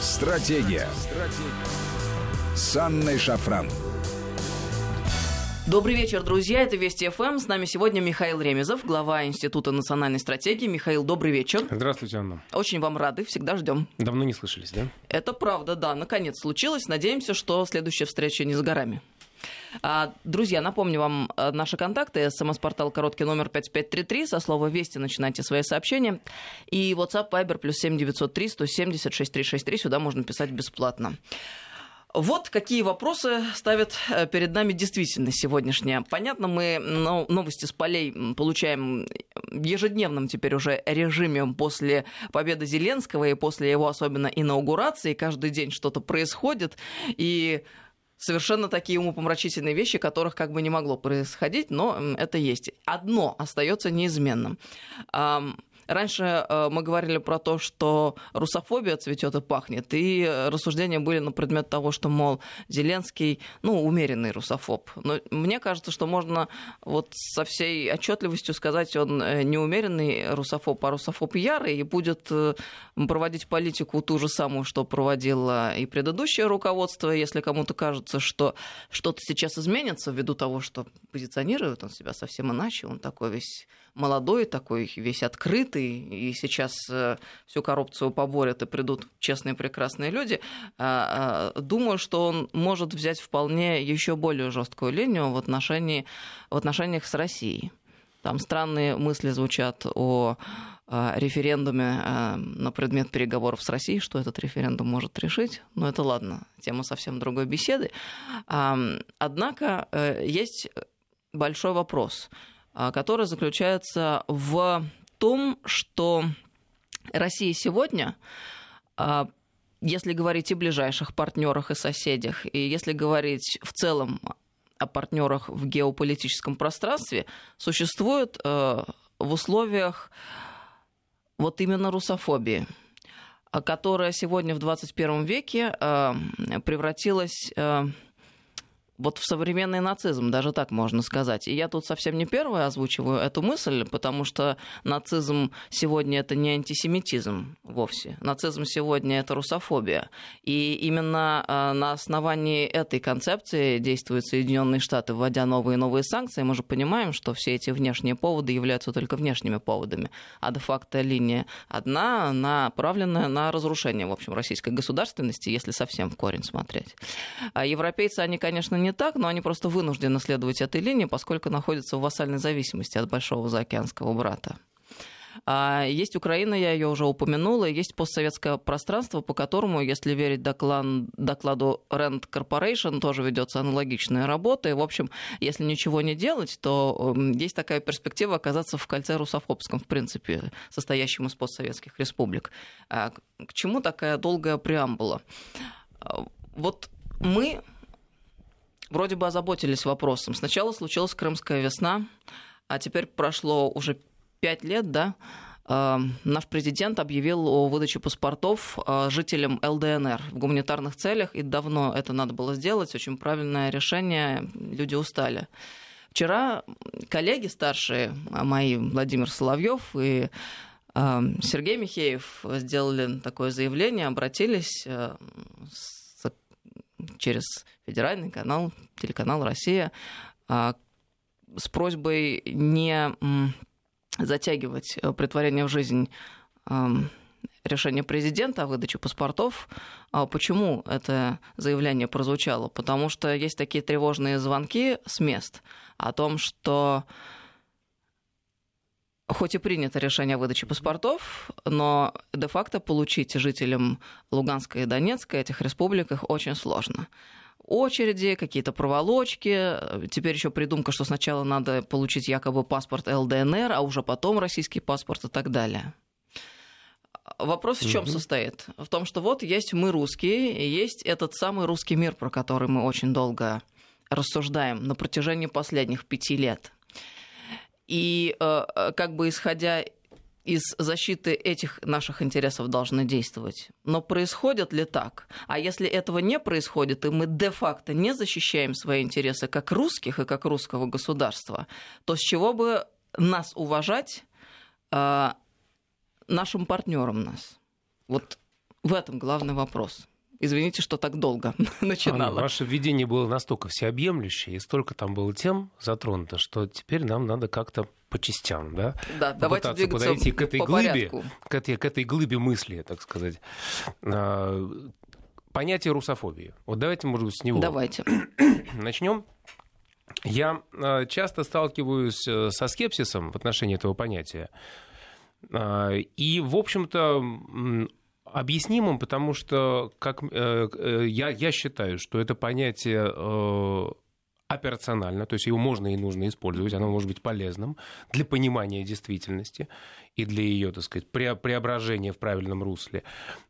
Стратегия. Стратегия. С Анной Шафран. Добрый вечер, друзья. Это Вести ФМ. С нами сегодня Михаил Ремезов, глава Института национальной стратегии. Михаил, добрый вечер. Здравствуйте, Анна. Очень вам рады, всегда ждем. Давно не слышались, да? Это правда, да. Наконец случилось. Надеемся, что следующая встреча не за горами. А, друзья, напомню вам э, наши контакты. СМС-портал короткий номер 5533. Со слова «Вести» начинайте свои сообщения. И WhatsApp Viber плюс 7903 170 6363. Сюда можно писать бесплатно. Вот какие вопросы ставят э, перед нами действительно сегодняшние. Понятно, мы новости с полей получаем в ежедневном теперь уже режиме после победы Зеленского и после его особенно инаугурации. Каждый день что-то происходит. И совершенно такие умопомрачительные вещи, которых как бы не могло происходить, но это есть. Одно остается неизменным. Раньше э, мы говорили про то, что русофобия цветет и пахнет, и рассуждения были на предмет того, что, мол, Зеленский, ну, умеренный русофоб. Но мне кажется, что можно вот со всей отчетливостью сказать, он э, не умеренный русофоб, а русофоб ярый, и будет э, проводить политику ту же самую, что проводило и предыдущее руководство. Если кому-то кажется, что что-то сейчас изменится ввиду того, что позиционирует он себя совсем иначе, он такой весь молодой, такой весь открытый, и сейчас э, всю коррупцию поборят и придут честные прекрасные люди, а, а, думаю, что он может взять вполне еще более жесткую линию в, отношении, в отношениях с Россией. Там странные мысли звучат о а, референдуме на предмет переговоров с Россией, что этот референдум может решить. Но это ладно, тема совсем другой беседы. Однако э, есть большой вопрос. Который заключается в том, что Россия сегодня а, если говорить о ближайших партнерах и соседях, и если говорить в целом о партнерах в геополитическом пространстве, существует э, в условиях вот именно русофобии, которая сегодня в 21 веке превратилась вот в современный нацизм, даже так можно сказать. И я тут совсем не первая озвучиваю эту мысль, потому что нацизм сегодня это не антисемитизм вовсе. Нацизм сегодня это русофобия. И именно а, на основании этой концепции действуют Соединенные Штаты, вводя новые и новые санкции. Мы же понимаем, что все эти внешние поводы являются только внешними поводами. А де-факто линия одна, направленная на разрушение, в общем, российской государственности, если совсем в корень смотреть. А европейцы, они, конечно, не не так, но они просто вынуждены следовать этой линии, поскольку находятся в вассальной зависимости от большого заокеанского брата. А есть Украина, я ее уже упомянула, есть постсоветское пространство, по которому, если верить доклад, докладу Rand Corporation, тоже ведется аналогичная работа. И, в общем, если ничего не делать, то эм, есть такая перспектива оказаться в кольце русофобском, в принципе, состоящем из постсоветских республик. А к чему такая долгая преамбула? А, вот мы вроде бы озаботились вопросом. Сначала случилась Крымская весна, а теперь прошло уже пять лет, да, а, наш президент объявил о выдаче паспортов а, жителям ЛДНР в гуманитарных целях, и давно это надо было сделать, очень правильное решение, люди устали. Вчера коллеги старшие мои, Владимир Соловьев и а, Сергей Михеев сделали такое заявление, обратились через федеральный канал, телеканал «Россия», а, с просьбой не затягивать э, притворение в жизнь решение президента о выдаче паспортов. А почему это заявление прозвучало? Потому что есть такие тревожные звонки с мест о том, что хоть и принято решение о выдаче паспортов, но де-факто получить жителям Луганской и Донецкой этих республиках очень сложно очереди, какие-то проволочки. Теперь еще придумка, что сначала надо получить якобы паспорт ЛДНР, а уже потом российский паспорт и так далее. Вопрос в чем угу. состоит? В том, что вот есть мы русские, и есть этот самый русский мир, про который мы очень долго рассуждаем на протяжении последних пяти лет. И э, э, как бы исходя из защиты этих наших интересов должны действовать. Но происходит ли так? А если этого не происходит, и мы де-факто не защищаем свои интересы как русских и как русского государства, то с чего бы нас уважать э, нашим партнерам нас? Вот В этом главный вопрос. Извините, что так долго начинала. Анна, ваше введение было настолько всеобъемлющее, и столько там было тем затронуто, что теперь нам надо как-то по частям, да? Да, давайте двигаться подойти к этой по глыбе, к этой, к этой глыбе мысли, так сказать. А, понятие русофобии. Вот давайте, может быть, с него. Давайте. Начнем. Я а, часто сталкиваюсь э, со скепсисом в отношении этого понятия. А, и, в общем-то, объяснимым, потому что как, э, э, я, я считаю, что это понятие э, операционально, то есть его можно и нужно использовать, оно может быть полезным для понимания действительности и для ее, так сказать, преображения в правильном русле.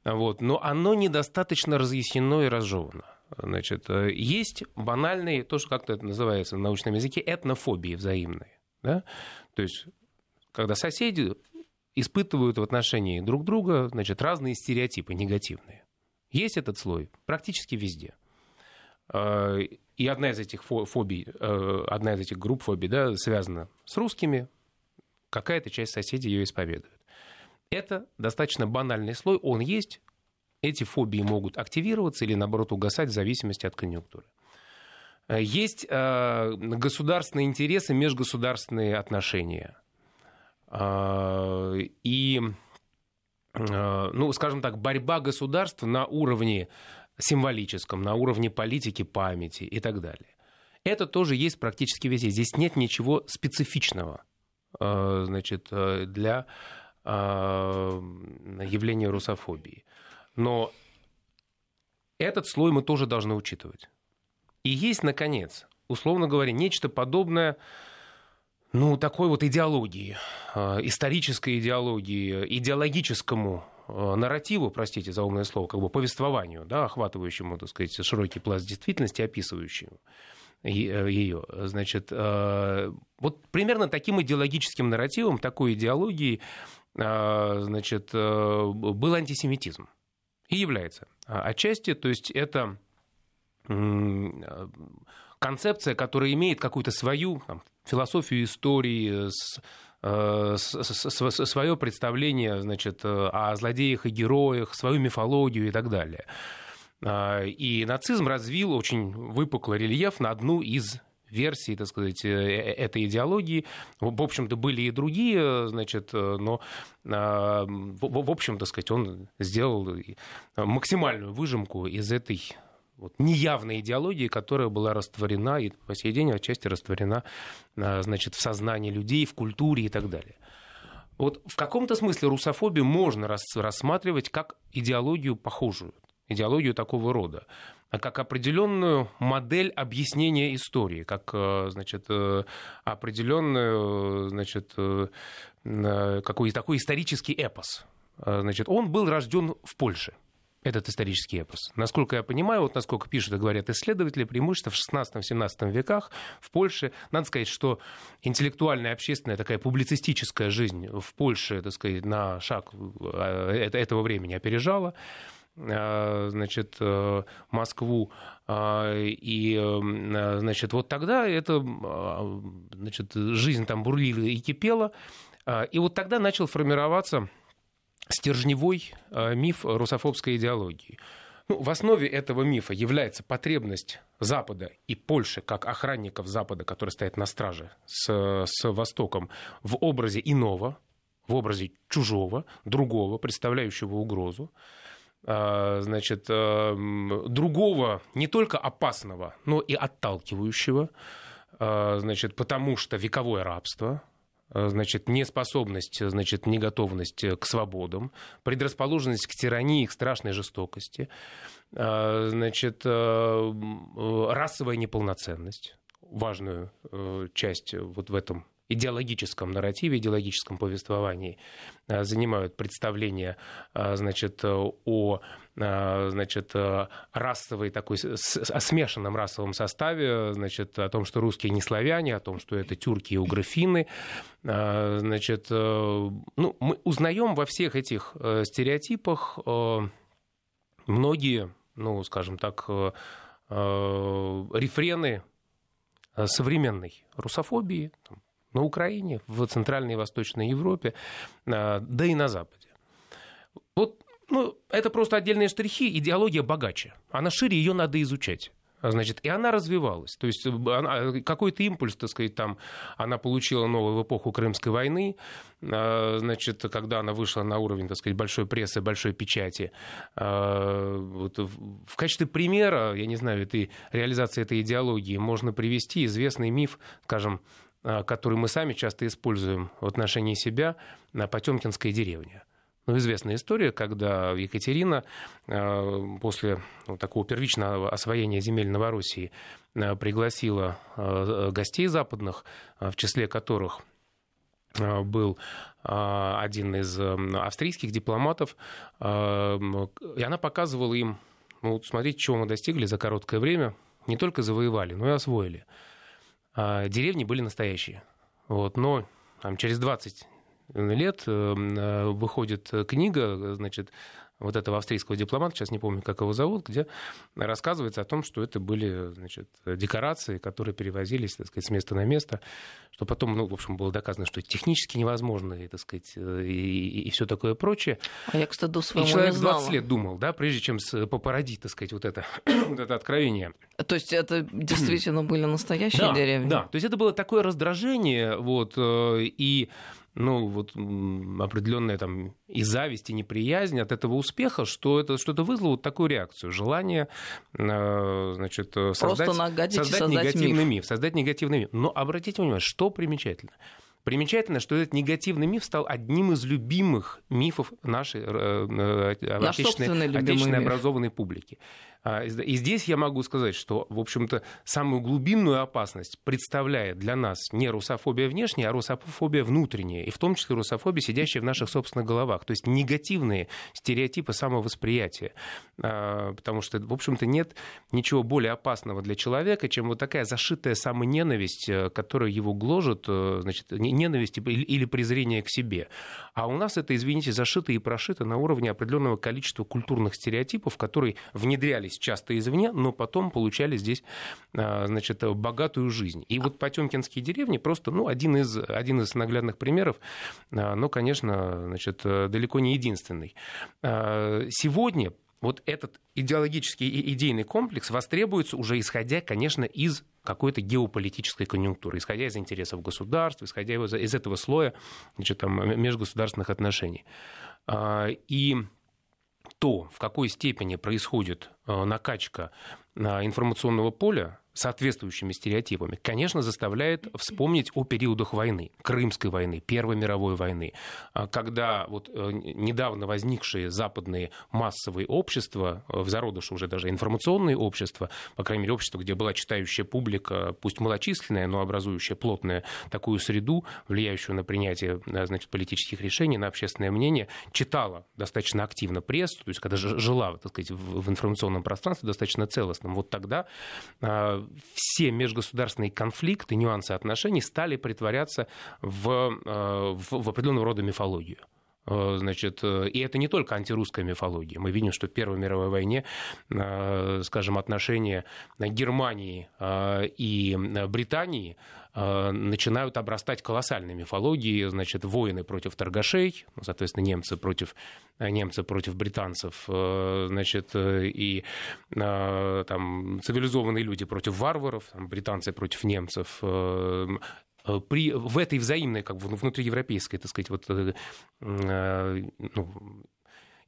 Вот. Но оно недостаточно разъяснено и разжевано. Значит, есть банальные, то, что как-то это называется на научном языке, этнофобии взаимные. Да? То есть, когда соседи испытывают в отношении друг друга значит, разные стереотипы негативные. Есть этот слой практически везде. А, и одна из этих фобий, э, одна из этих групп фобий да, связана с русскими, какая-то часть соседей ее исповедует. Это достаточно банальный слой, он есть, эти фобии могут активироваться или, наоборот, угасать в зависимости от конъюнктуры. Есть э, государственные интересы, межгосударственные отношения. А, и, а, ну, скажем так, борьба государств на уровне символическом, на уровне политики, памяти и так далее. Это тоже есть практически везде. Здесь нет ничего специфичного а, значит, для явления русофобии. Но этот слой мы тоже должны учитывать. И есть, наконец, условно говоря, нечто подобное ну, такой вот идеологии, а, исторической идеологии, идеологическому а, нарративу, простите за умное слово, как бы повествованию, да, охватывающему, так сказать, широкий пласт действительности, описывающему ее. Э, Значит, а, вот примерно таким идеологическим нарративом, такой идеологией, значит, э, был антисемитизм. И является отчасти, то есть это концепция, которая имеет какую-то свою там, философию истории, с, э, свое представление значит, о злодеях и героях, свою мифологию и так далее. А, и нацизм развил очень выпуклый рельеф на одну из версий, так сказать, э, э, этой идеологии. В общем-то, были и другие, значит, но, а, в общем, так сказать, он сделал максимальную выжимку из этой вот, неявной идеологии, которая была растворена и по сей день отчасти растворена а, значит, в сознании людей, в культуре и так далее. Вот в каком-то смысле русофобию можно рассматривать как идеологию похожую, идеологию такого рода, а как определенную модель объяснения истории, как э, значит, э, определенную значит, э, какой такой исторический эпос. Значит, он был рожден в Польше этот исторический эпос. Насколько я понимаю, вот насколько пишут и говорят исследователи, преимущество в 16-17 веках в Польше, надо сказать, что интеллектуальная, общественная, такая публицистическая жизнь в Польше, так сказать, на шаг э, этого времени опережала э, значит, э, Москву. И, значит, вот тогда это, значит, жизнь там бурлила и кипела. И вот тогда начал формироваться стержневой э, миф русофобской идеологии. Ну, в основе этого мифа является потребность Запада и Польши, как охранников Запада, которые стоят на страже с, с Востоком, в образе иного, в образе чужого, другого, представляющего угрозу. А, значит, э, другого не только опасного, но и отталкивающего, а, значит, потому что вековое рабство, значит, неспособность, значит, неготовность к свободам, предрасположенность к тирании, к страшной жестокости, э, значит, э, расовая неполноценность, важную часть вот в этом идеологическом нарративе, идеологическом повествовании занимают представления значит, о значит, расовой такой, о смешанном расовом составе, значит, о том, что русские не славяне, о том, что это тюрки и угрофины. Значит, ну, мы узнаем во всех этих э, стереотипах э, многие, ну, скажем так, э, рефрены современной русофобии, на Украине, в Центральной и Восточной Европе, а, да и на Западе. Вот, ну, это просто отдельные штрихи, идеология богаче. Она шире, ее надо изучать. Значит, и она развивалась. То есть какой-то импульс, так сказать, там она получила новую в эпоху Крымской войны, а, значит, когда она вышла на уровень, так сказать, большой прессы, большой печати. А, вот в качестве примера, я не знаю, этой реализации этой идеологии можно привести известный миф, скажем, а, который мы сами часто используем в отношении себя, Потемкинская деревня. Ну, известная история, когда Екатерина э, после такого первичного освоения земель Новороссии э, пригласила гостей западных, в числе которых был один из австрийских дипломатов, и она показывала им, ну, смотрите, чего мы достигли за короткое время, не только завоевали, но и освоили. Деревни были настоящие. Вот, но там, через 20 лет э, э, выходит книга, значит, вот этого австрийского дипломата, сейчас не помню, как его зовут, где рассказывается о том, что это были значит, декорации, которые перевозились так сказать, с места на место, что потом, ну, в общем, было доказано, что это технически невозможно, и, так сказать, и, и, и все такое прочее. А я, кстати, до своего И человек 20 лет думал, да, прежде чем попородить, так сказать, вот это, вот это откровение. То есть это действительно были настоящие да, деревни? Да, то есть это было такое раздражение, вот, э, и ну, вот определенная там и зависть, и неприязнь от этого успеха, что это что-то вызвало вот такую реакцию, желание, э, значит, создать, создать, создать негативный миф. миф, создать негативный миф. Но обратите внимание, что примечательно. Примечательно, что этот негативный миф стал одним из любимых мифов нашей э, э, отечественной, отечественной образованной публики. А, и здесь я могу сказать, что, в общем-то, самую глубинную опасность представляет для нас не русофобия внешняя, а русофобия внутренняя, и в том числе русофобия, сидящая в наших собственных головах, то есть негативные стереотипы самовосприятия. А, потому что, в общем-то, нет ничего более опасного для человека, чем вот такая зашитая самоненависть, э, которая его гложет, э, значит, ненависть или презрение к себе. А у нас это, извините, зашито и прошито на уровне определенного количества культурных стереотипов, которые внедрялись часто извне, но потом получали здесь а, значит, богатую жизнь. И вот Потемкинские деревни просто ну, один, из, один из наглядных примеров, а, но, конечно, значит, далеко не единственный. А, сегодня вот этот идеологический и идейный комплекс востребуется уже исходя, конечно, из какой-то геополитической конъюнктуры, исходя из интересов государств, исходя из этого слоя значит, там, межгосударственных отношений. И то, в какой степени происходит э, накачка э, информационного поля, соответствующими стереотипами, конечно, заставляет вспомнить о периодах войны, Крымской войны, Первой мировой войны, а когда вот э, недавно возникшие западные массовые общества, э, в зародыше уже даже информационные общества, по крайней мере, общество, где была читающая публика, пусть малочисленная, но образующая плотную такую среду, влияющую на принятие э, значит, политических решений, на общественное мнение, читала достаточно активно прессу, то есть когда жила так сказать, в информационном пространстве достаточно целостном, вот тогда а, все межгосударственные конфликты, нюансы отношений стали притворяться в, э, в, в определенного рода мифологию. Э, значит, э, и это не только антирусская мифология. Мы видим, что в Первой мировой войне, скажем, отношения Германии и Британии начинают обрастать колоссальной мифологией, значит, воины против торгашей, ну, соответственно, немцы против, немцы против британцев, значит, и там, цивилизованные люди против варваров, там, британцы против немцев, при, в этой взаимной, как бы внутриевропейской, так сказать, вот, ну,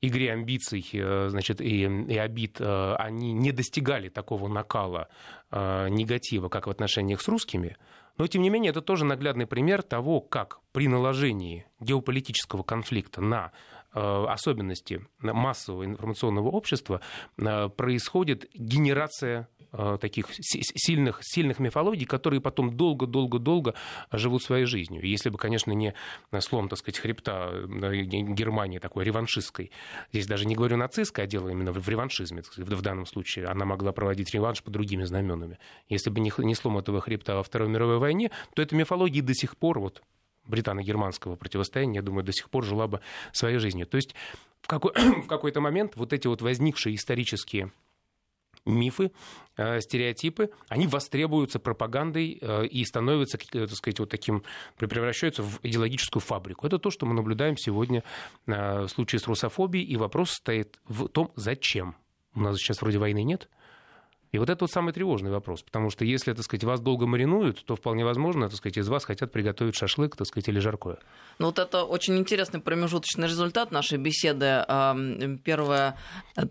игре амбиций значит, и, и обид, они не достигали такого накала негатива, как в отношениях с русскими, но, тем не менее, это тоже наглядный пример того, как при наложении геополитического конфликта на особенности массового информационного общества э, происходит генерация э, таких сильных, сильных мифологий, которые потом долго-долго-долго живут своей жизнью. Если бы, конечно, не слом, так сказать, хребта Германии такой реваншистской, здесь даже не говорю нацистской, а дело именно в реваншизме, в данном случае, она могла проводить реванш по другими знаменами. Если бы не слом этого хребта во Второй мировой войне, то эта мифология до сих пор, вот, британо-германского противостояния, я думаю, до сих пор жила бы своей жизнью. То есть в, какой, в какой-то момент вот эти вот возникшие исторические мифы, э, стереотипы, они востребуются пропагандой э, и становятся, так сказать, вот таким, превращаются в идеологическую фабрику. Это то, что мы наблюдаем сегодня в случае с русофобией, и вопрос стоит в том, зачем. У нас сейчас вроде войны нет, и вот это вот самый тревожный вопрос, потому что если, так сказать, вас долго маринуют, то вполне возможно, так сказать, из вас хотят приготовить шашлык, так сказать, или жаркое. Ну вот это очень интересный промежуточный результат нашей беседы. Первое,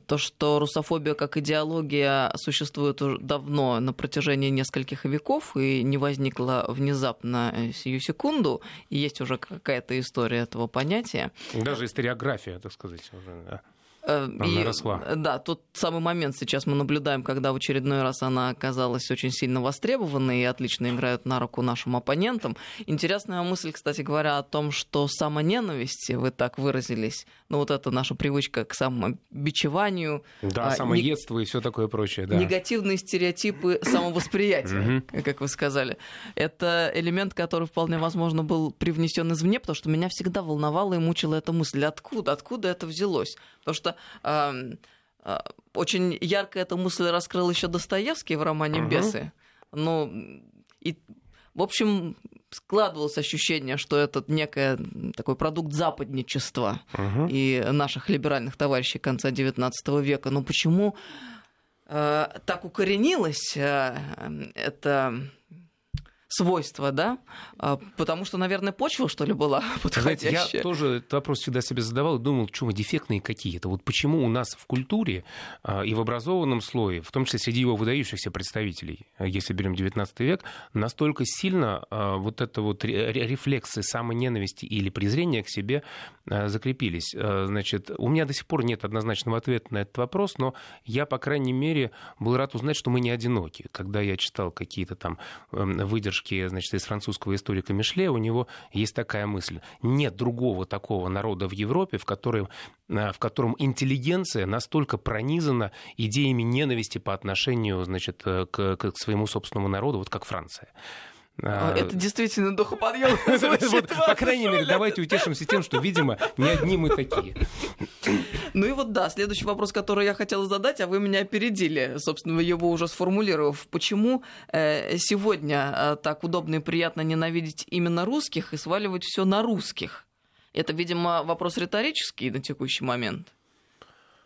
то, что русофобия как идеология существует уже давно, на протяжении нескольких веков, и не возникла внезапно э, сию секунду, и есть уже какая-то история этого понятия. Даже историография, так сказать. Уже, да. Э, она и, росла. Да, тот самый момент сейчас мы наблюдаем, когда в очередной раз она оказалась очень сильно востребованной и отлично играет на руку нашим оппонентам. Интересная мысль, кстати говоря, о том, что самоненависть, вы так выразились, ну вот это наша привычка к самобичеванию. Да, а, самоедство не... и все такое прочее, да. Негативные стереотипы самовосприятия, как вы сказали. Это элемент, который вполне возможно был привнесен извне, потому что меня всегда волновала и мучила эта мысль, откуда, откуда это взялось. Потому что э, э, очень ярко эта мысль раскрыл еще Достоевский в романе «Бесы». Ну, и, в общем, складывалось ощущение, что это некое такой продукт западничества угу. и наших либеральных товарищей конца XIX века. Но почему э, так укоренилось э, это свойства, да? А, потому что, наверное, почва, что ли, была подходящая. Знаете, я тоже этот вопрос всегда себе задавал и думал, что мы дефектные какие-то. Вот почему у нас в культуре а, и в образованном слое, в том числе среди его выдающихся представителей, а, если берем 19 век, настолько сильно вот это вот рефлексы самоненависти или презрения к себе закрепились. Значит, у меня до сих пор нет однозначного ответа на этот вопрос, но я, по крайней мере, был рад узнать, что мы не одиноки. Когда я читал какие-то там эм, выдержки выдержки значит, из французского историка Мишле, у него есть такая мысль. Нет другого такого народа в Европе, в котором, э, в котором интеллигенция настолько пронизана идеями ненависти по отношению значит, э, к, к своему собственному народу, вот как Франция. А, это действительно духоподъемно вот, По крайней мере, давайте утешимся тем, что, видимо, не одни мы такие. Ну и вот да, следующий вопрос, который я хотела задать, а вы меня опередили, собственно, его уже сформулировав. Почему э, сегодня э, так удобно и приятно ненавидеть именно русских и сваливать все на русских? Это, видимо, вопрос риторический на текущий момент.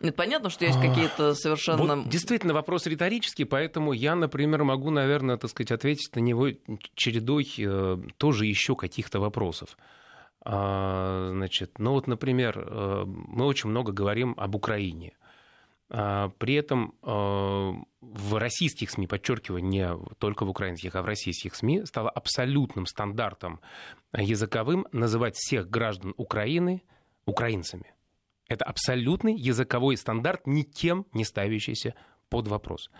Нет, понятно, что есть какие-то совершенно... Вот, действительно, вопрос риторический, поэтому я, например, могу, наверное, так сказать, ответить на него чередой э, тоже еще каких-то вопросов. А, значит, ну вот, например, э, мы очень много говорим об Украине. А, при этом э, в российских СМИ, подчеркиваю, не только в украинских, а в российских СМИ, стало абсолютным стандартом языковым называть всех граждан Украины украинцами. Это абсолютный языковой стандарт, никем не ставящийся под вопрос.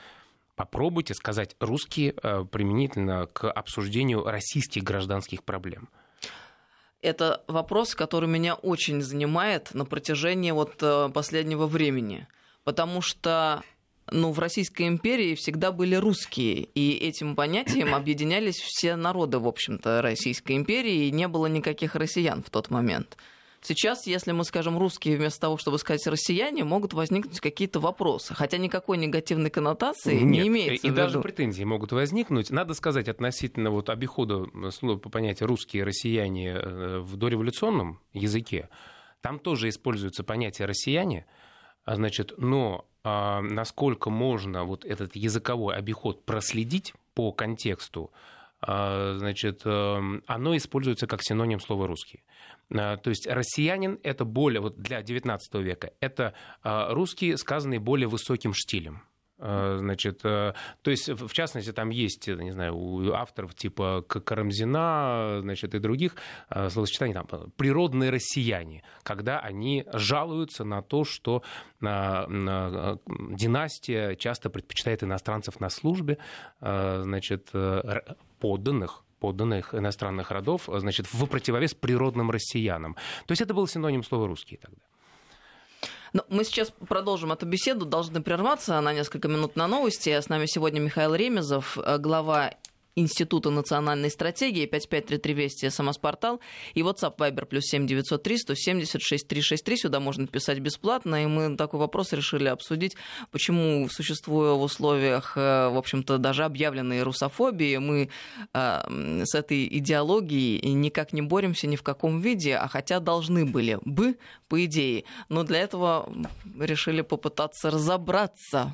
Попробуйте сказать русские э, применительно к обсуждению российских гражданских проблем. Это вопрос, который меня очень занимает на протяжении вот э, последнего времени. Потому что ну, в Российской империи всегда были русские, и этим понятием объединялись все народы, в общем-то, Российской империи, и не было никаких россиян в тот момент. Сейчас, если мы скажем русские вместо того, чтобы сказать россияне, могут возникнуть какие-то вопросы. Хотя никакой негативной коннотации Нет, не имеется. И даже претензии могут возникнуть. Надо сказать относительно вот обихода слова по понятию русские россияне э, в дореволюционном языке. Там тоже используется понятие россияне. А значит, но а, насколько можно вот этот языковой обиход проследить по контексту, значит, эм, оно используется как синоним слова «русский». А, то есть россиянин — это более, вот для XIX века, это а, русский, сказанный более высоким штилем. Значит, э, то есть, в частности, там есть, не знаю, у авторов типа Карамзина, значит, и других словосочетаний, там, природные россияне, когда они жалуются на то, что династия часто предпочитает иностранцев на службе, значит, э, подданных подданных иностранных родов, значит, в противовес природным россиянам. То есть это был синоним слова «русские» тогда. Но мы сейчас продолжим эту беседу, должны прерваться на несколько минут на новости. С нами сегодня Михаил Ремезов, глава Института национальной стратегии, 5533 Вести, СМС-портал, и WhatsApp Viber плюс 7903 176 363. Сюда можно писать бесплатно, и мы такой вопрос решили обсудить, почему, существуя в условиях, э, в общем-то, даже объявленной русофобии, мы э, с этой идеологией никак не боремся ни в каком виде, а хотя должны были бы, по идее. Но для этого решили попытаться разобраться,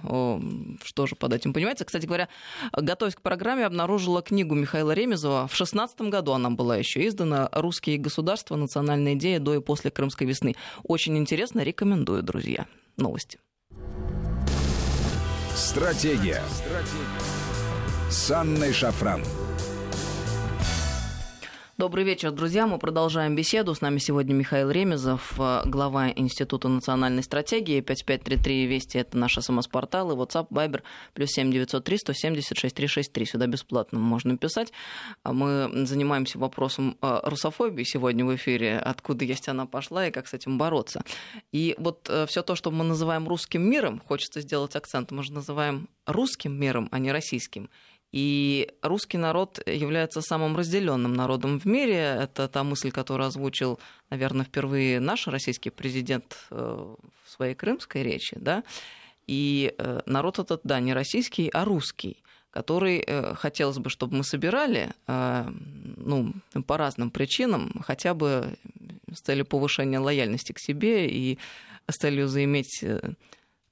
что же под этим понимается. Кстати говоря, готовясь к программе, обнаружил обнаружила книгу Михаила Ремезова. В 16 году она была еще издана «Русские государства. Национальная идея до и после Крымской весны». Очень интересно, рекомендую, друзья. Новости. Стратегия. Стратегия. С Анной Шафран. Добрый вечер, друзья. Мы продолжаем беседу. С нами сегодня Михаил Ремезов, э, глава Института национальной стратегии. 5533 Вести – это наш СМС-портал. И WhatsApp, Viber, плюс 7903 176 363. Сюда бесплатно можно писать. А мы занимаемся вопросом э, русофобии сегодня в эфире. Откуда есть она пошла и как с этим бороться. И вот э, все то, что мы называем русским миром, хочется сделать акцент, мы же называем русским миром, а не российским. И русский народ является самым разделенным народом в мире. Это та мысль, которую озвучил, наверное, впервые наш российский президент э, в своей крымской речи. Да? И э, народ этот, да, не российский, а русский который э, хотелось бы, чтобы мы собирали, ну, по разным причинам, хотя бы с целью повышения лояльности к себе и с целью заиметь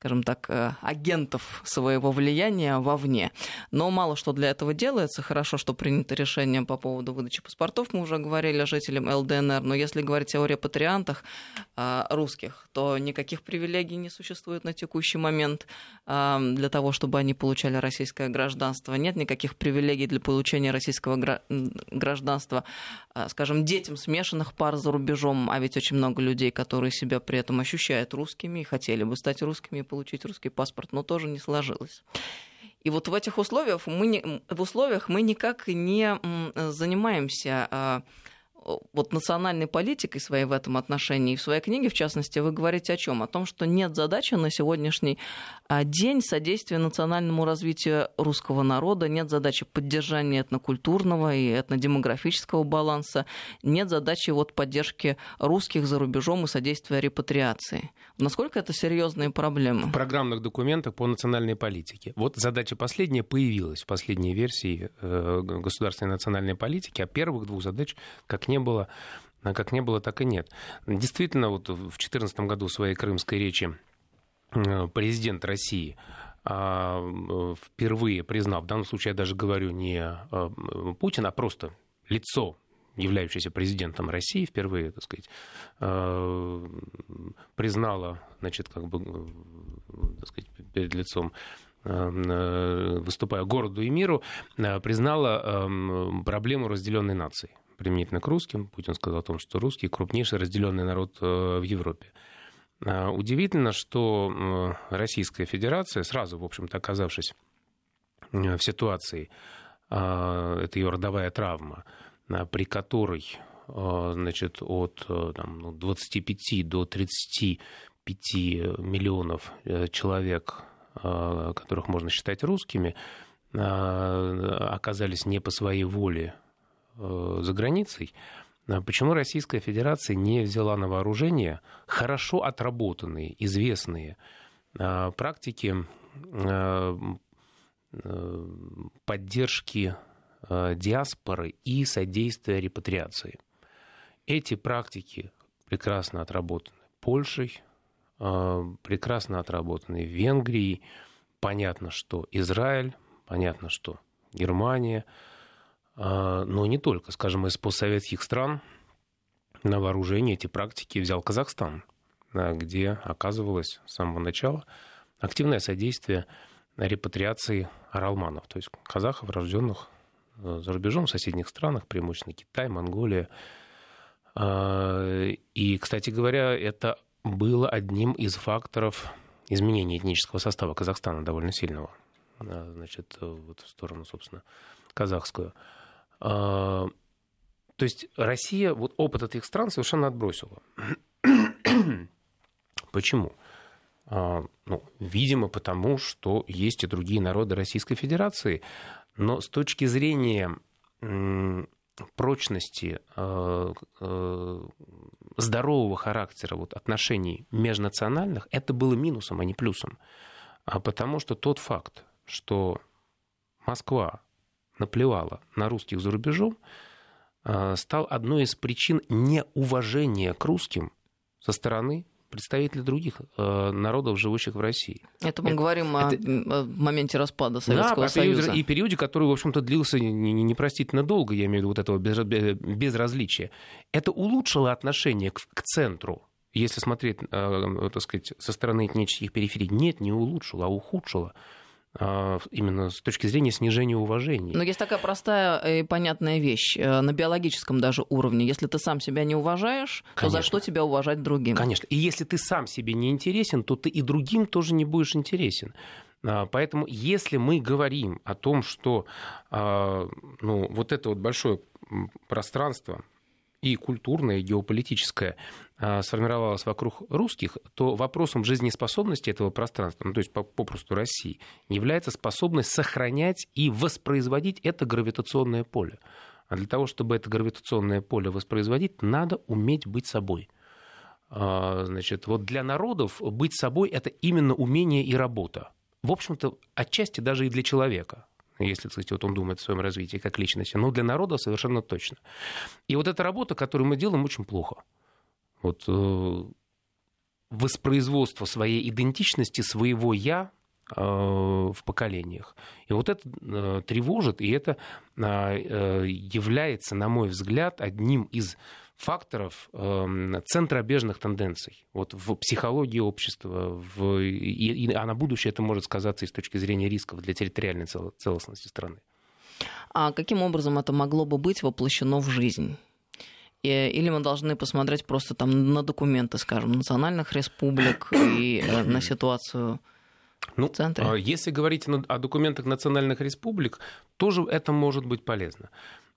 скажем так, э, агентов своего влияния вовне. Но мало что для этого делается. Хорошо, что принято решение по поводу выдачи паспортов, мы уже говорили жителям ЛДНР. Но если говорить о репатриантах э, русских, то никаких привилегий не существует на текущий момент э, для того, чтобы они получали российское гражданство. Нет никаких привилегий для получения российского гражданства, скажем, детям смешанных пар за рубежом, а ведь очень много людей, которые себя при этом ощущают русскими и хотели бы стать русскими получить русский паспорт, но тоже не сложилось. И вот в этих условиях мы, не, в условиях мы никак не занимаемся а, вот национальной политикой своей в этом отношении. И в своей книге, в частности, вы говорите о чем? О том, что нет задачи на сегодняшний а, день содействия национальному развитию русского народа, нет задачи поддержания этнокультурного и этнодемографического баланса, нет задачи вот поддержки русских за рубежом и содействия репатриации. Насколько это серьезные проблемы? В программных документах по национальной политике. Вот задача последняя появилась в последней версии э, государственной национальной политики, а первых двух задач как не было, а как не было, так и нет. Действительно, вот в 2014 году в своей крымской речи э, президент России а, впервые признал, в данном случае я даже говорю не э, Путин, а просто лицо являющаяся президентом России, впервые, так сказать, э, признала, значит, как бы, так сказать, перед лицом выступая городу и миру, признала проблему разделенной нации применительно к русским. Путин сказал о том, что русские крупнейший разделенный народ э, в Европе. А, удивительно, что Российская Федерация, сразу, в общем-то, оказавшись в ситуации, а, это ее родовая травма, а, при которой значит, от там, 25 ну, до 35 миллионов э, человек, которых можно считать русскими, оказались не по своей воле Э, за границей, а почему Российская Федерация не взяла на вооружение хорошо отработанные, известные а, практики э, поддержки диаспоры и содействия репатриации. Эти практики прекрасно отработаны Польшей, прекрасно отработаны Венгрией. Понятно, что Израиль, понятно, что Германия – но не только. Скажем, из постсоветских стран на вооружение эти практики взял Казахстан, где оказывалось с самого начала активное содействие репатриации аралманов, то есть казахов, рожденных э, за рубежом в соседних странах, преимущественно Китай, Монголия. А, и, кстати говоря, это было одним из факторов изменения этнического состава Казахстана довольно сильного, значит, вот в сторону, собственно, казахскую. А, то есть Россия вот опыт этих стран совершенно отбросила. Почему? А, ну, видимо, потому что есть и другие народы Российской Федерации, Но с точки зрения прочности э, здорового характера вот, отношений межнациональных, это было минусом, а не плюсом. А потому что тот факт, что Москва наплевала на русских за рубежом, э, стал одной из причин неуважения к русским со стороны представители других э, народов, живущих в России. Это мы это, говорим это, о, о моменте распада Советского да, Союза. Периоде, и периоде, который, в общем-то, длился непростительно долго, я имею в виду вот этого безразличия. Это улучшило отношение к, к центру, если смотреть, э, так сказать, со стороны этнических периферий. Нет, не улучшило, а ухудшило. А, именно с точки зрения снижения уважения. Но есть такая простая и понятная вещь э, на биологическом даже уровне. Если ты сам себя не уважаешь, Конечно. то за что тебя уважать другим? Конечно. И если ты сам себе не интересен, то ты и другим тоже не будешь интересен. А, поэтому если мы говорим о том, что а, ну, вот это вот большое пространство, и культурное, и геополитическое а, сформировалось вокруг русских, то вопросом жизнеспособности этого пространства, ну, то есть попросту России, является способность сохранять и воспроизводить это гравитационное поле. А для того, чтобы это гравитационное поле воспроизводить, надо уметь быть собой. А, значит, вот для народов быть собой – это именно умение и работа. В общем-то, отчасти даже и для человека если, кстати, вот он думает о своем развитии как личности, но для народа совершенно точно. И вот эта работа, которую мы делаем, очень плохо. Вот э, воспроизводство своей идентичности, своего «я» э, в поколениях. И вот это э, тревожит, и это является, на мой взгляд, одним из факторов э, центробежных тенденций вот в психологии общества, в, и, и, а на будущее это может сказаться и с точки зрения рисков для территориальной цел, целостности страны. А каким образом это могло бы быть воплощено в жизнь? Или мы должны посмотреть просто там на документы, скажем, национальных республик и э, на ситуацию ну, в центре? А если говорить о документах национальных республик, тоже это может быть полезно.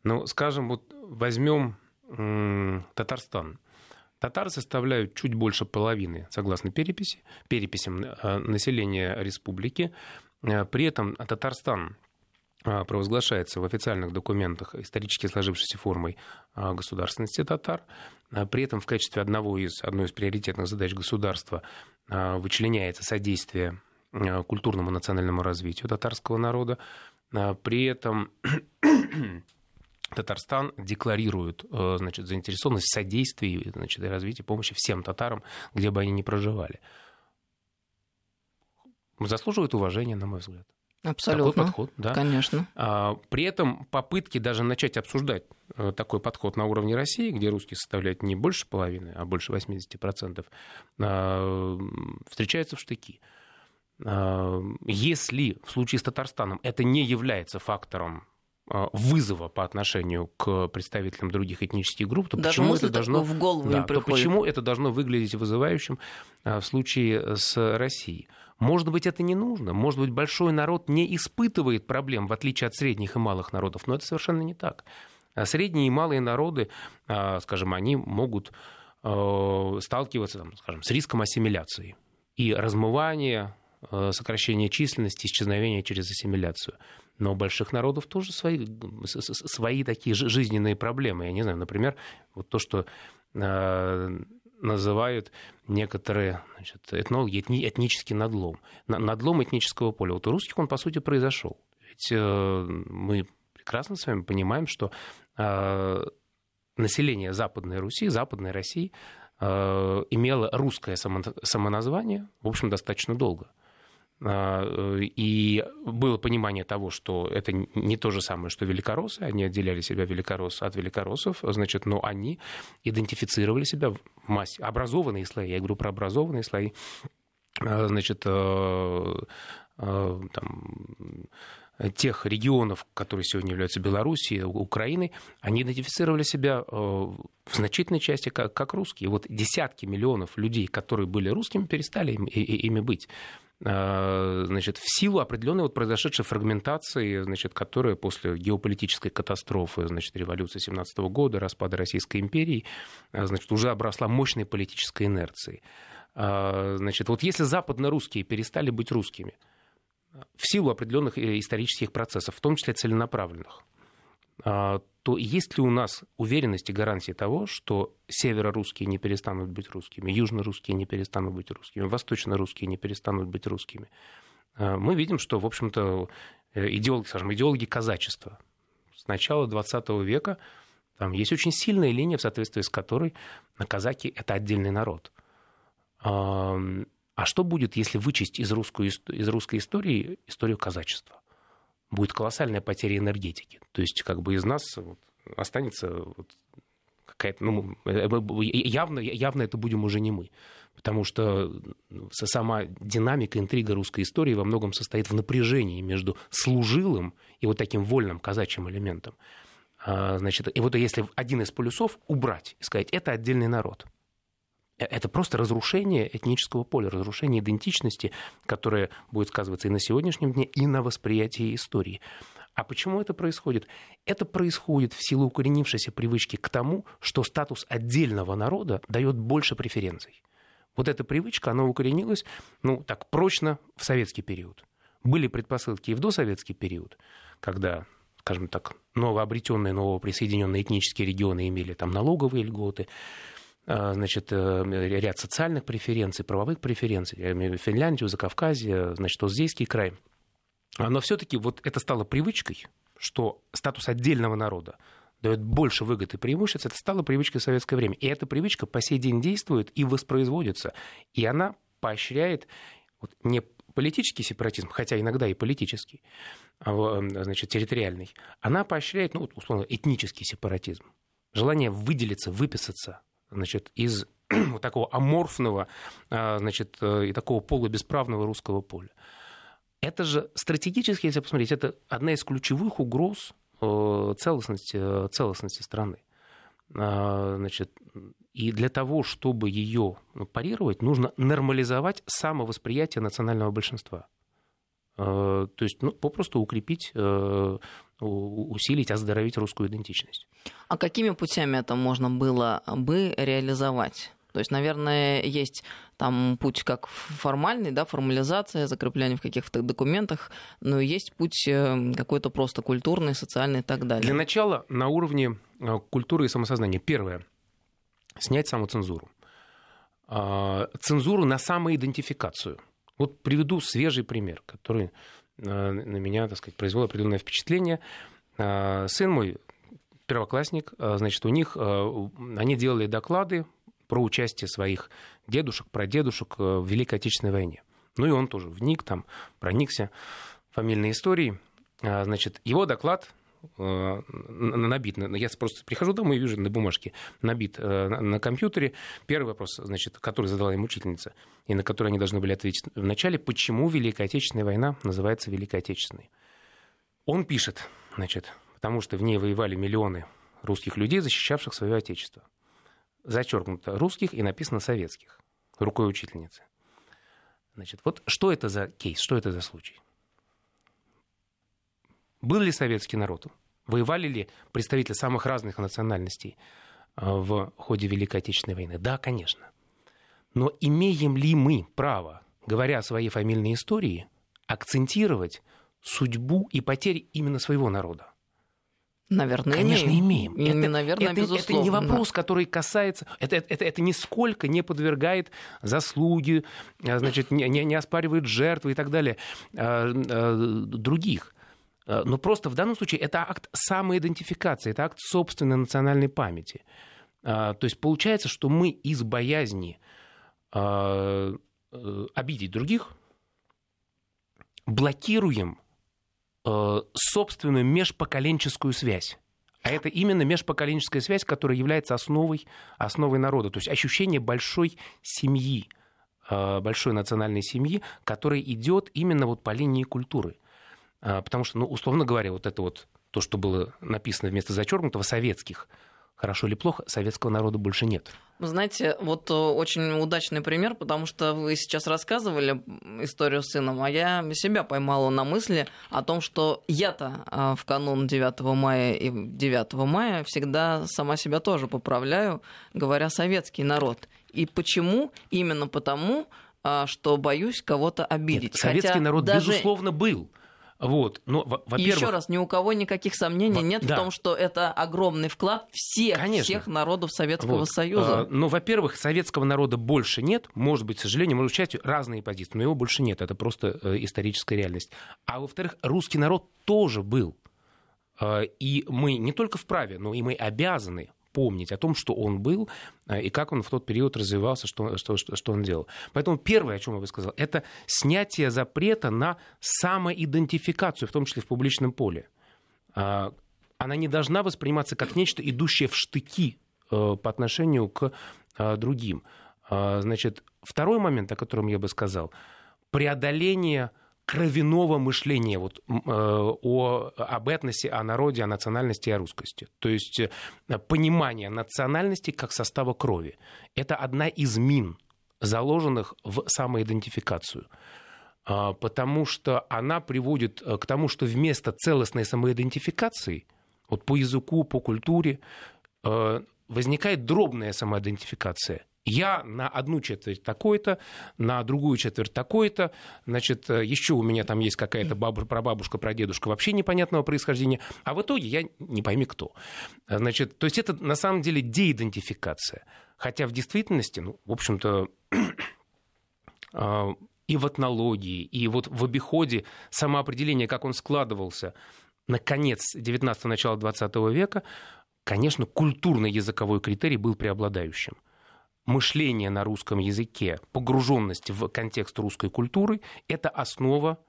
Но, скажем, вот возьмем Татарстан. Татары составляют чуть больше половины, согласно переписи, переписям э, населения республики. Э, при этом Татарстан э, провозглашается в официальных документах исторически сложившейся формой государственности татар. При этом в качестве одного из, одной из приоритетных задач государства вычленяется содействие культурному национальному развитию татарского народа. При этом Татарстан декларирует э, значит, заинтересованность в содействии значит, и развитии помощи всем татарам, где бы они ни проживали. Заслуживает уважения, на мой взгляд. Абсолютно. Такой подход, да. Конечно. А, при этом попытки даже начать обсуждать э, такой подход на уровне России, где русские составляют не больше половины, а больше 80%, а, встречаются в штыки. А, если в случае с Татарстаном это не является фактором вызова по отношению к представителям других этнических групп, то Даже почему это должно в голову да, то почему это должно выглядеть вызывающим а, в случае с Россией? Может быть, это не нужно. Может быть, большой народ не испытывает проблем, в отличие от средних и малых народов. Но это совершенно не так. А средние и малые народы, скажем, они могут сталкиваться, там, скажем, с риском ассимиляции и размывания, сокращения численности, исчезновения через ассимиляцию. Но у больших народов тоже свои, свои такие жизненные проблемы. Я не знаю, например, вот то, что э, называют некоторые значит, этнологи этни, этнический надлом. Надлом этнического поля. Вот у русских он, по сути, произошел. Ведь э, мы прекрасно с вами понимаем, что э, население Западной Руси, Западной России имело русское самоназвание, в общем, достаточно долго. А, и было понимание того, что это не то же самое, что великоросы, они отделяли себя великорос от великоросов, значит, но они идентифицировали себя в массе, образованные слои, я говорю про образованные слои, а, значит, э, э, там, тех регионов, которые сегодня являются Белоруссией, Украиной, они идентифицировали себя э, в значительной части как, как русские. Вот десятки миллионов людей, которые были русскими, перестали им, ими быть. Э, значит, в силу определенной вот произошедшей фрагментации, значит, которая после геополитической катастрофы, значит, революции 17 года, распада Российской империи, э, значит, уже обросла мощной политической инерцией. Э, значит, вот если западно-русские перестали быть русскими, в силу определенных исторических процессов, в том числе целенаправленных, то есть ли у нас уверенность и гарантии того, что северо-русские не перестанут быть русскими, южно-русские не перестанут быть русскими, восточно-русские не перестанут быть русскими? Мы видим, что, в общем-то, идеологи, скажем, идеологи казачества с начала XX века там есть очень сильная линия, в соответствии с которой казаки — это отдельный народ. А что будет, если вычесть из, русской, из русской истории историю казачества? Будет колоссальная потеря энергетики. То есть как бы из нас останется какая-то... Ну, э, явно, явно это будем уже не мы. Потому что сама динамика, интрига русской истории во многом состоит в напряжении между служилым и вот таким вольным казачьим элементом. А, значит, и вот если один из полюсов убрать и сказать, это отдельный народ, э, это просто разрушение этнического поля, разрушение идентичности, которое будет сказываться и на сегодняшнем дне, и на восприятии истории. А почему это происходит? Это происходит в силу укоренившейся привычки к тому, что статус отдельного народа дает больше преференций. Вот эта привычка, она укоренилась, ну, так прочно в советский период. Были предпосылки и в досоветский период, когда скажем так, новообретенные, новоприсоединенные этнические регионы имели там налоговые льготы, значит, э, ряд социальных преференций, правовых преференций, я имею в виду Финляндию, Закавказье, значит, Уздейский край. Но все-таки вот это стало привычкой, что статус отдельного народа дает больше выгод и преимуществ, это стало привычкой в советское время. И эта привычка по сей день действует и воспроизводится. И она поощряет вот, не политический сепаратизм, хотя иногда и политический, а, значит, территориальный, она поощряет, ну, условно, этнический сепаратизм. Желание выделиться, выписаться значит, из вот такого аморфного а, значит, э, и такого полубесправного русского поля. Это же стратегически, если посмотреть, это одна из ключевых угроз э, целостности, э, целостности страны. А, значит, и для того, чтобы ее парировать, нужно нормализовать самовосприятие национального большинства. А, то есть ну, попросту укрепить, э, усилить, оздоровить русскую идентичность. А какими путями это можно было бы реализовать? То есть, наверное, есть там путь как формальный, да, формализация, закрепление в каких-то документах, но есть путь э, какой-то просто культурный, социальный и так далее. Для начала на уровне э, культуры и самосознания. Первое. Снять самоцензуру. А, цензуру на самоидентификацию. Вот приведу свежий пример, который э, на меня, так сказать, произвел определенное впечатление. Сын мой первоклассник, значит, у них, они делали доклады про участие своих дедушек, прадедушек э, в Великой Отечественной войне. Ну и он тоже вник там, проникся фамильной историей. Значит, его доклад э, набит, я просто прихожу домой и вижу на бумажке, набит э, на компьютере. Первый вопрос, значит, который задала ему учительница, и на который они должны были ответить в начале, почему Великая Отечественная война называется Великой Отечественной. Он пишет, значит, потому что в ней воевали миллионы русских людей, защищавших свое Отечество зачеркнуто русских и написано советских рукой учительницы. Значит, вот что это за кейс, что это за случай? Был ли советский народ? Воевали ли представители самых разных национальностей а, в ходе Великой Отечественной войны? Да, конечно. Но имеем ли мы право, говоря о своей фамильной истории, акцентировать судьбу и потери именно своего народа? Наверное, Конечно, имеем. имеем. Это, наверное, это, безусловно. это не вопрос, который касается... Это, это, это нисколько не подвергает заслуги, а, значит, не, не оспаривает жертвы и так далее а, а, других. Но просто в данном случае это акт самоидентификации, это акт собственной национальной памяти. То есть получается, что мы из боязни э, обидеть других блокируем Э, собственную межпоколенческую связь. А это именно межпоколенческая связь, которая является основой, основой народа. То есть ощущение большой семьи, э, большой национальной семьи, которая идет именно вот по линии культуры. А, потому что, ну, условно говоря, вот это вот то, что было написано вместо зачеркнутого советских – хорошо или плохо, советского народа больше нет. Вы знаете, вот э, очень удачный пример, потому что вы сейчас рассказывали историю с сыном, а я себя поймала на мысли о том, что я-то э, в канун 9 мая и 9 мая всегда сама себя тоже поправляю, говоря советский народ. И почему? Именно потому, а, что боюсь кого-то обидеть. Нет, советский Хотя народ, даже... безусловно, был. Вот. Но, во-первых... Еще раз, ни у кого никаких сомнений во... нет да. в том, что это огромный вклад всех, Конечно. всех народов Советского вот. Союза. А, но, во-первых, советского народа больше нет. Может быть, к сожалению, может быть, разные позиции, но его больше нет. Это просто э, историческая реальность. А во-вторых, русский народ тоже был. Э, и мы не только вправе, но и мы обязаны помнить о том, что он был и как он в тот период развивался, что, что, что он делал. Поэтому первое, о чем я бы сказал, это снятие запрета на самоидентификацию, в том числе в публичном поле. Она не должна восприниматься как нечто, идущее в штыки по отношению к другим. Значит, второй момент, о котором я бы сказал, преодоление кровяного мышления вот, э, о, об этносе, о народе, о национальности и о русскости. То есть э, понимание национальности как состава крови. Это одна из мин, заложенных в самоидентификацию. Э, потому что она приводит к тому, что вместо целостной самоидентификации, вот по языку, по культуре, э, возникает дробная самоидентификация – я на одну четверть такой-то, на другую четверть такой-то, значит, еще у меня там есть какая-то бабушка, прабабушка, прадедушка вообще непонятного происхождения, а в итоге я не пойми кто. Значит, то есть это на самом деле деидентификация. Хотя в действительности, ну, в общем-то, и в этнологии, и вот в обиходе самоопределения, как он складывался на конец 19-го, начала 20 века, конечно, культурно-языковой критерий был преобладающим мышление на русском языке, погруженность в контекст русской культуры – это основа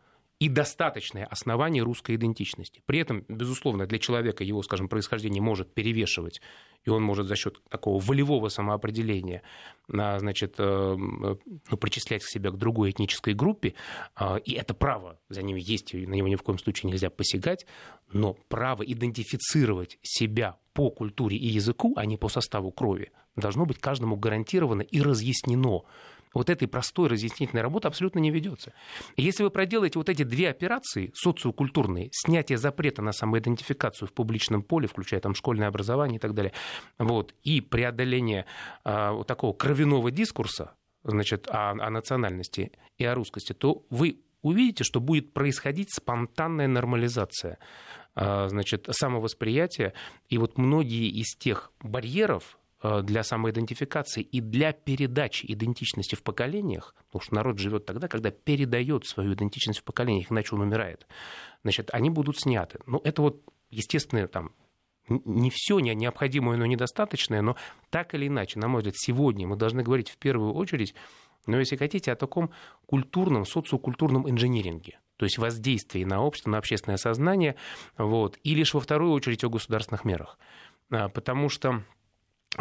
и достаточное основание русской идентичности. При этом, безусловно, для человека его, скажем, происхождение может перевешивать, и он может за счет такого волевого самоопределения значит, ну, причислять себя к другой этнической группе, и это право за ними есть, и на него ни в коем случае нельзя посягать, но право идентифицировать себя по культуре и языку, а не по составу крови, должно быть каждому гарантировано и разъяснено. Вот этой простой разъяснительной работы абсолютно не ведется. Если вы проделаете вот эти две операции, социокультурные, снятие запрета на самоидентификацию в публичном поле, включая там школьное образование и так далее, вот, и преодоление а, вот такого кровяного дискурса, значит, о, о национальности и о русскости, то вы увидите, что будет происходить спонтанная нормализация значит, самовосприятия. И вот многие из тех барьеров, для самоидентификации и для передачи идентичности в поколениях, потому что народ живет тогда, когда передает свою идентичность в поколениях, иначе он умирает, значит, они будут сняты. Ну, это вот, естественно, там, не все необходимое, но недостаточное, но так или иначе, на мой взгляд, сегодня мы должны говорить в первую очередь, но если хотите, о таком культурном, социокультурном инжиниринге то есть воздействии на общество, на общественное сознание, вот, и лишь во вторую очередь о государственных мерах. А, потому что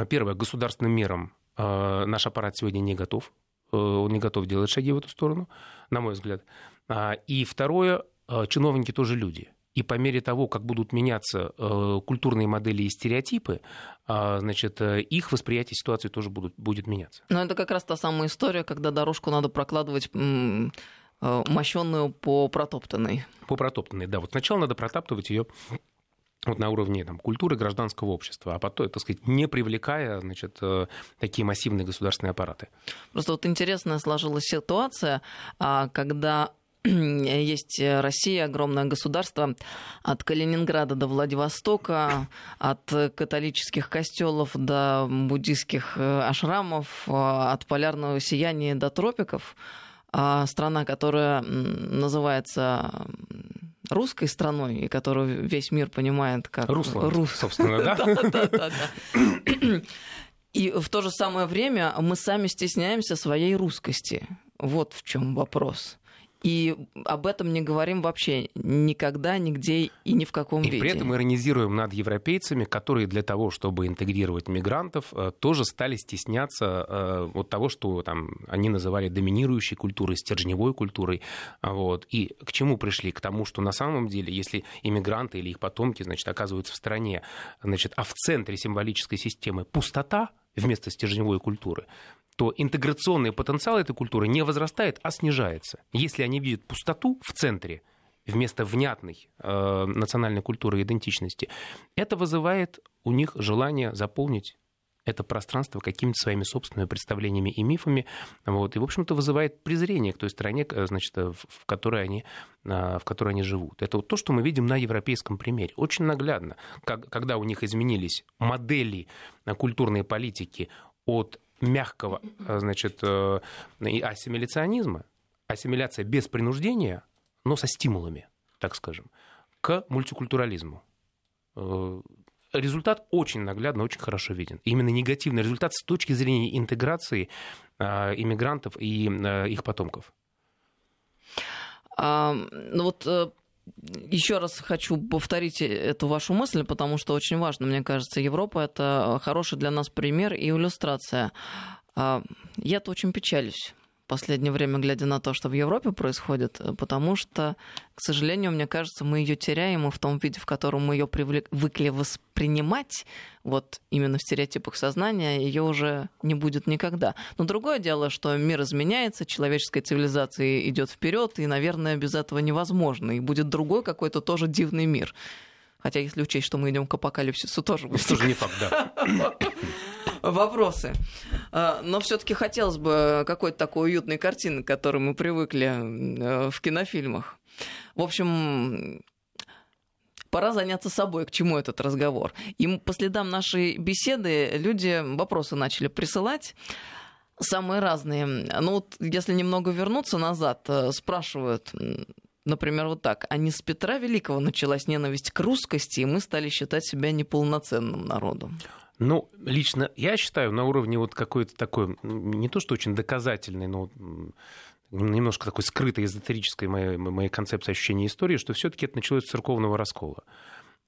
Первое, государственным мерам э, наш аппарат сегодня не готов. Э, он не готов делать шаги в эту сторону, на мой взгляд. А, и второе, э, чиновники тоже люди. И по мере того, как будут меняться культурные модели и стереотипы, значит, их восприятие ситуации тоже будут, будет меняться. Но это как раз та самая история, когда дорожку надо прокладывать мощенную по протоптанной. По протоптанной, да. Вот сначала надо протаптывать ее вот на уровне там, культуры гражданского общества, а потом, так сказать, не привлекая значит, э, такие массивные государственные аппараты. Просто вот интересная сложилась ситуация, а, когда есть Россия, огромное государство, от Калининграда до Владивостока, от католических костелов до буддийских э, ашрамов, от полярного сияния до тропиков. А страна, которая называется русской страной, и которую весь мир понимает как... Русланд, Рус... собственно, да. И в то же самое время мы сами стесняемся своей русскости. Вот в чем вопрос. И об этом не говорим вообще никогда, нигде и ни в каком и виде. И при этом иронизируем над европейцами, которые для того, чтобы интегрировать мигрантов, э, тоже стали стесняться э, вот того, что там, они называли доминирующей культурой, стержневой культурой. Вот. И к чему пришли? К тому, что на самом деле, если иммигранты или их потомки значит, оказываются в стране, значит, а в центре символической системы пустота, вместо стержневой культуры, то интеграционный потенциал этой культуры не возрастает, а снижается. Если они видят пустоту в центре, вместо внятной э, национальной культуры и идентичности, это вызывает у них желание заполнить это пространство какими-то своими собственными представлениями и мифами, вот, и, в общем-то, вызывает презрение к той стране, значит, в которой они, в которой они живут. Это вот то, что мы видим на европейском примере. Очень наглядно, как, когда у них изменились модели культурной политики от мягкого, значит, э, ассимиляционизма, ассимиляция без принуждения, но со стимулами, так скажем, к мультикультурализму э, результат очень наглядно, очень хорошо виден. Именно негативный результат с точки зрения интеграции а, иммигрантов и а, их потомков. А, ну вот э, еще раз хочу повторить эту вашу мысль, потому что очень важно, мне кажется, Европа это хороший для нас пример и иллюстрация. Я-то очень печалюсь последнее время, глядя на то, что в Европе происходит, э, потому что, к сожалению, мне кажется, мы ее теряем и в том виде, в котором мы ее привыкли воспринимать, вот именно в стереотипах сознания, ее уже не будет никогда. Но другое дело, что мир изменяется, человеческая цивилизация идет вперед, и, наверное, без этого невозможно. И будет другой какой-то тоже дивный мир. Хотя, если учесть, что мы идем к апокалипсису, тоже будет. Тоже не факт, да. вопросы. А, но все-таки хотелось бы какой-то такой уютной картины, к которой мы привыкли э, в кинофильмах. В общем, пора заняться собой, к чему этот разговор. И по следам нашей беседы люди вопросы начали присылать самые разные. Ну вот если немного вернуться назад, э, спрашивают, например, вот так, а не с Петра Великого началась ненависть к русскости, и мы стали считать себя неполноценным народом? Ну, лично я считаю, на уровне вот какой-то такой, не то что очень доказательный, но немножко такой скрытой эзотерической моей, моей концепции ощущения истории, что все-таки это началось с церковного раскола.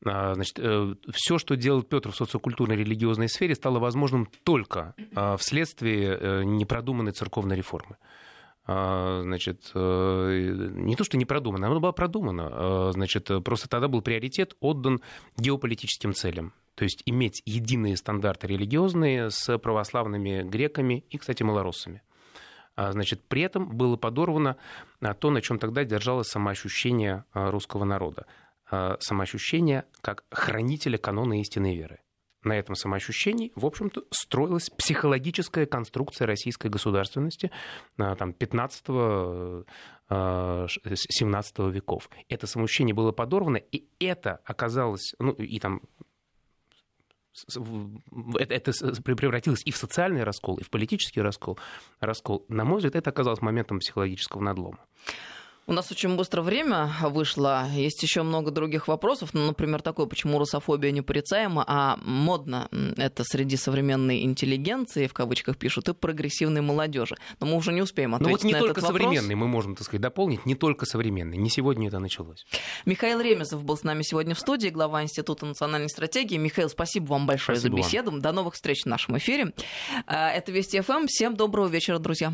А, значит, э, все, что делал Петр в социокультурной религиозной сфере, стало возможным только а, вследствие э, непродуманной церковной реформы. А, значит, э, не то, что не продумано, оно было продумано. Значит, просто тогда был приоритет отдан геополитическим целям. То есть иметь единые стандарты религиозные с православными греками и, кстати, малороссами. А, значит, при этом было подорвано а, то, на чем тогда держалось самоощущение а, русского народа. Самоощущение как хранителя канона истинной веры. На этом самоощущении, в общем-то, строилась психологическая конструкция российской государственности там, 15-17 веков. Это самоощущение было подорвано, и это оказалось, ну и там это, превратилось и в социальный раскол, и в политический раскол. раскол. На мой взгляд, это оказалось моментом психологического надлома. У нас очень быстро время вышло. Есть еще много других вопросов. Ну, например, такой, почему русофобия не порицаема, а модно это среди современной интеллигенции, в кавычках пишут, и прогрессивной молодежи. Но мы уже не успеем ответить Ну вот не на только этот современный, мы можем, так сказать, дополнить, не только современный. Не сегодня это началось. Михаил Ремезов был с нами сегодня в студии, глава Института национальной стратегии. Михаил, спасибо вам большое спасибо за беседу. Вам. До новых встреч в нашем эфире. А, это Вести ФМ. Всем доброго вечера, друзья.